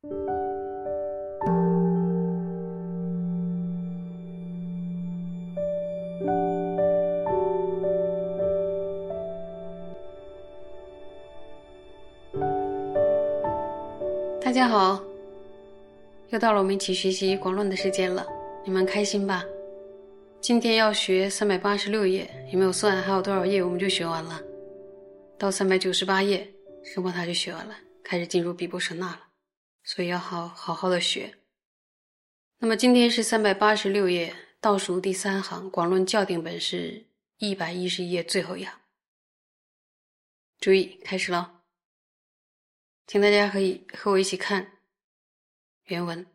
大家好，又到了我们一起学习广论的时间了，你们开心吧？今天要学三百八十六页，有没有算还有多少页我们就学完了？到三百九十八页，什么他就学完了，开始进入比波舍那了，所以要好好好的学。那么今天是三百八十六页倒数第三行，广论校定本是一百一十页最后一行，注意开始了。请大家可以和我一起看原文。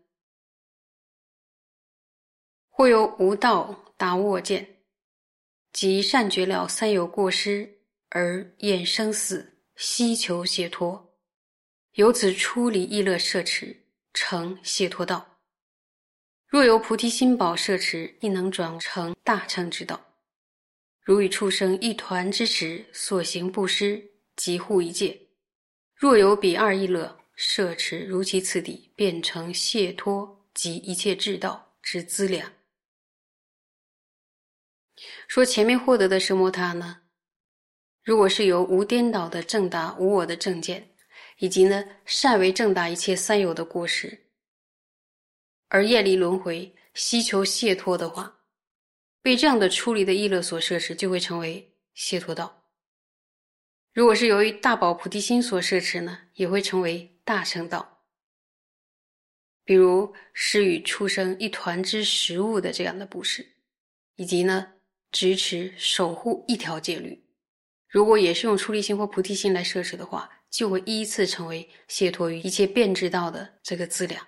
或有无道达我见，即善觉了三有过失，而厌生死，希求解脱，由此出离意乐摄持，成解脱道。若由菩提心宝摄持，亦能转成大乘之道。如与畜生一团之时，所行布施，即护一戒。若有彼二意乐摄持如其次第，变成解脱及一切智道之资粮。说前面获得的奢摩他呢，如果是由无颠倒的正达无我的正见，以及呢善为正达一切三有的过失，而厌离轮回，希求解脱的话，被这样的出离的意乐所摄持，就会成为解脱道。如果是由于大宝菩提心所摄持呢，也会成为大乘道。比如施与畜生一团之食物的这样的布施，以及呢支持守护一条戒律，如果也是用出离心或菩提心来摄持的话，就会依次成为解脱于一切变质道的这个资粮。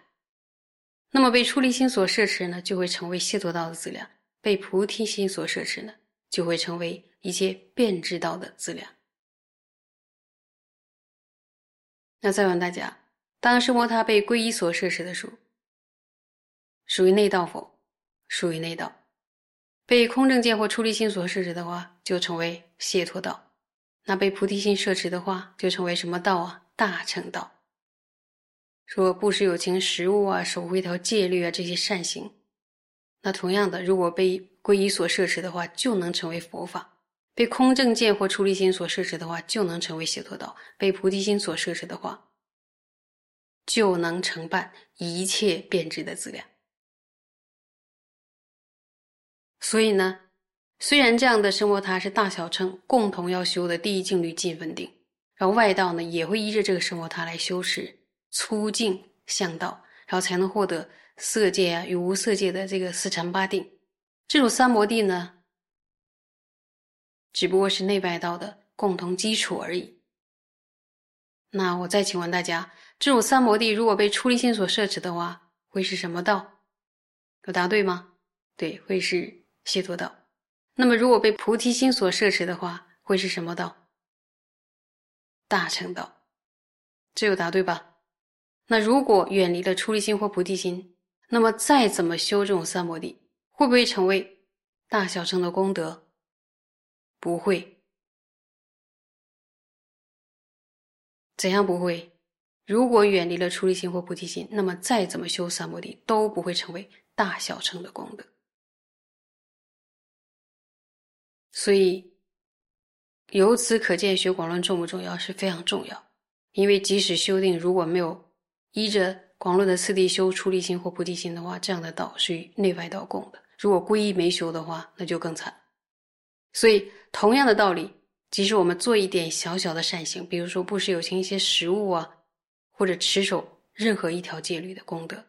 那么被出离心所摄持呢，就会成为解脱道的资粮；被菩提心所摄持呢，就会成为一切变质道的资粮。那再问大家：当奢摩他被皈依所摄持的时候，属于内道否？属于内道。被空正见或出离心所摄持的话，就成为解脱道。那被菩提心摄持的话，就成为什么道啊？大乘道。说布施有情食物啊，守护一条戒律啊，这些善行。那同样的，如果被皈依所摄持的话，就能成为佛法。被空正见或出离心所摄持的话，就能成为解脱道；被菩提心所摄持的话，就能承办一切变质的资粮。所以呢，虽然这样的生活它是大小乘共同要修的第一境律尽分定，然后外道呢也会依着这个生活它来修持粗净向道，然后才能获得色界啊与无色界的这个四禅八定。这种三摩地呢。只不过是内外道的共同基础而已。那我再请问大家，这种三摩地如果被出离心所摄持的话，会是什么道？有答对吗？对，会是解脱道。那么如果被菩提心所摄持的话，会是什么道？大乘道。这有答对吧？那如果远离了出离心或菩提心，那么再怎么修这种三摩地，会不会成为大小乘的功德？不会，怎样不会？如果远离了出离心或菩提心，那么再怎么修三摩地都不会成为大小乘的功德。所以，由此可见，学广论重不重要？是非常重要。因为即使修定如果没有依着广论的次第修出离心或菩提心的话，这样的道是与内外道共的。如果皈依没修的话，那就更惨。所以，同样的道理，即使我们做一点小小的善行，比如说布施有情一些食物啊，或者持守任何一条戒律的功德，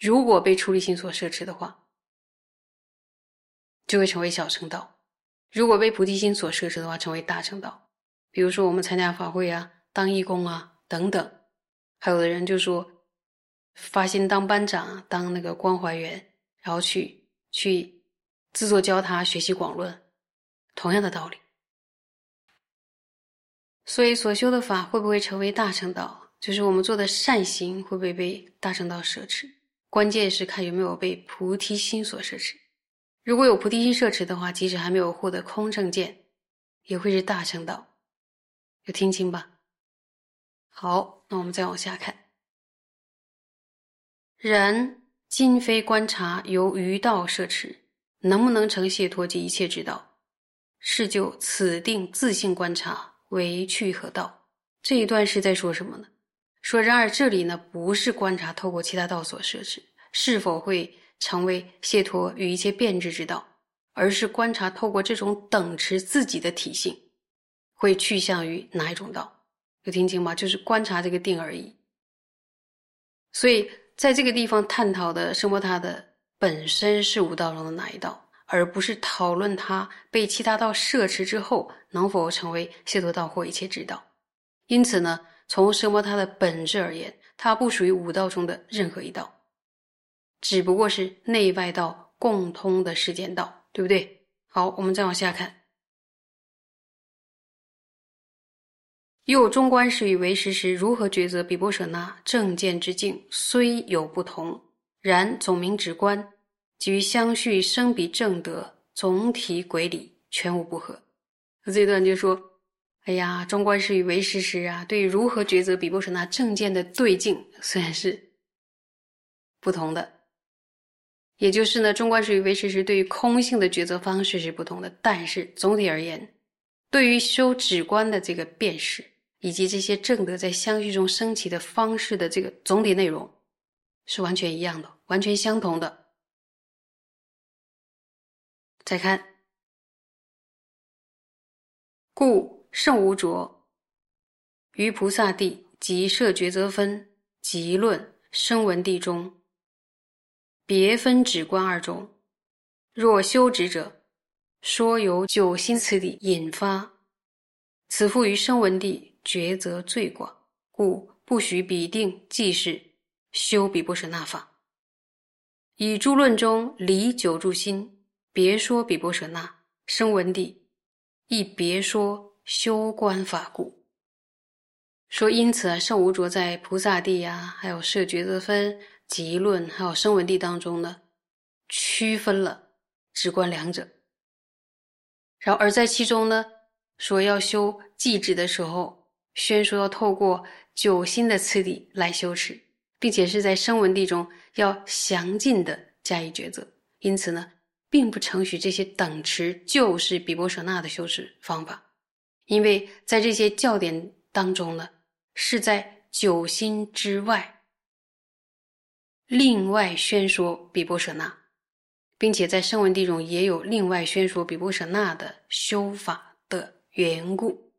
如果被出离心所摄持的话，就会成为小乘道；如果被菩提心所摄持的话，成为大乘道。比如说我们参加法会啊，当义工啊等等，还有的人就说发心当班长、当那个关怀员，然后去去自作教他学习广论。同样的道理，所以所修的法会不会成为大乘道？就是我们做的善行会不会被大乘道摄持？关键是看有没有被菩提心所摄持。如果有菩提心摄持的话，即使还没有获得空正见，也会是大乘道。有听清吧？好，那我们再往下看。然今非观察由于道摄持，能不能成解脱及一切之道，是就此定自性观察为去何道？这一段是在说什么呢？说然而这里呢，不是观察透过其他道所摄持是否会成为解脱与一切变质之道，而是观察透过这种等持自己的体性，会去向于哪一种道？有听清吗？就是观察这个定而已。所以在这个地方探讨的圣波塔的本身是五道中的哪一道，而不是讨论它被其他道摄持之后能否成为解脱道或一切之道。因此呢，从圣波塔的本质而言，它不属于五道中的任何一道，只不过是内外道共通的时间道，对不对？好，我们再往下看。又中观时与为实时如何抉择？比波舍那正见之境虽有不同，然总名直观，基于相续生彼正德总体轨理全无不合。那这段就说：“哎呀，中观时与为实时啊，对于如何抉择比波舍那正见的对境虽然是不同的，也就是呢，中观时与为实时对于空性的抉择方式是不同的，但是总体而言，对于修止观的这个辨识。”以及这些正德在相续中升起的方式的这个总体内容，是完全一样的，完全相同的。再看，故圣无着于菩萨地及摄抉择分及论声闻地中，别分止观二种。若修止者，说由九心此理引发，此复于声闻地。抉择最广，故不许彼定即是修比波舍那法。以诸论中离九住心，别说比波舍那声闻地，亦别说修观法故。说因此啊，圣无着在菩萨地呀，还有摄抉择分、集论，还有声闻地当中呢，区分了直观两者。然后而在其中呢，说要修寂止的时候。宣说要透过九心的次第来修持，并且是在声闻地中要详尽的加以抉择。因此呢，并不承许这些等持就是比波舍那的修持方法，因为在这些教典当中呢，是在九心之外，另外宣说比波舍那，并且在声闻地中也有另外宣说比波舍那的修法的缘故。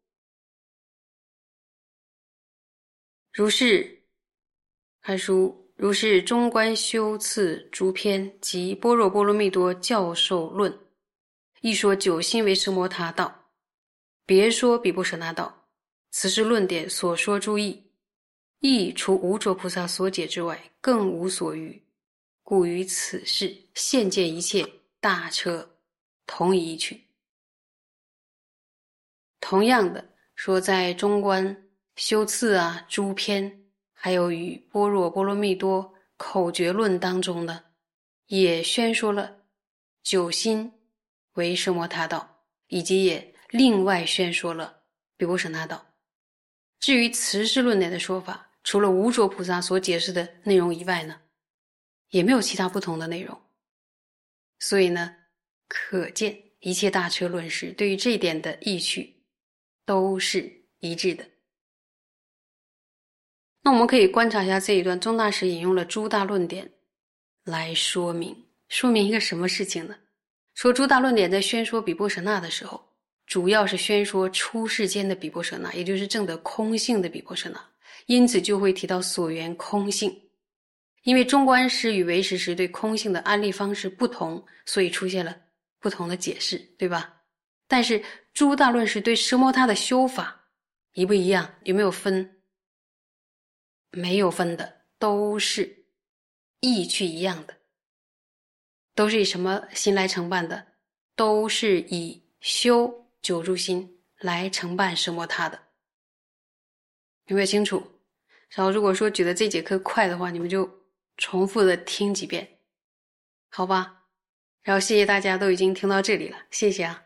如是，看书。如是中观修次诸篇及般若波罗蜜多教授论，一说九心为奢摩他道，别说比波舍那道。此是论点所说诸义，亦除无着菩萨所解之外，更无所余。故于此事现见一切大车同一去。同样的说，在中观。修次啊，诸篇，还有与般若波罗蜜多口诀论当中呢，也宣说了九心为奢摩他道，以及也另外宣说了比波舍那道。至于慈氏论点的说法，除了无着菩萨所解释的内容以外呢，也没有其他不同的内容。所以呢，可见一切大车论师对于这一点的意趣都是一致的。那我们可以观察一下这一段，宗大师引用了诸大论点来说明，说明一个什么事情呢？说诸大论点在宣说比波舍那的时候，主要是宣说出世间的比波舍那，也就是证得空性的比波舍那，因此就会提到所缘空性。因为中观师与唯识师对空性的安立方式不同，所以出现了不同的解释，对吧？但是诸大论师对奢摩他的修法一不一样？有没有分？没有分的，都是意趣一样的，都是以什么心来承办的？都是以修九住心来承办什么他的？有没有清楚？然后如果说觉得这节课快的话，你们就重复的听几遍，好吧？然后谢谢大家都已经听到这里了，谢谢啊。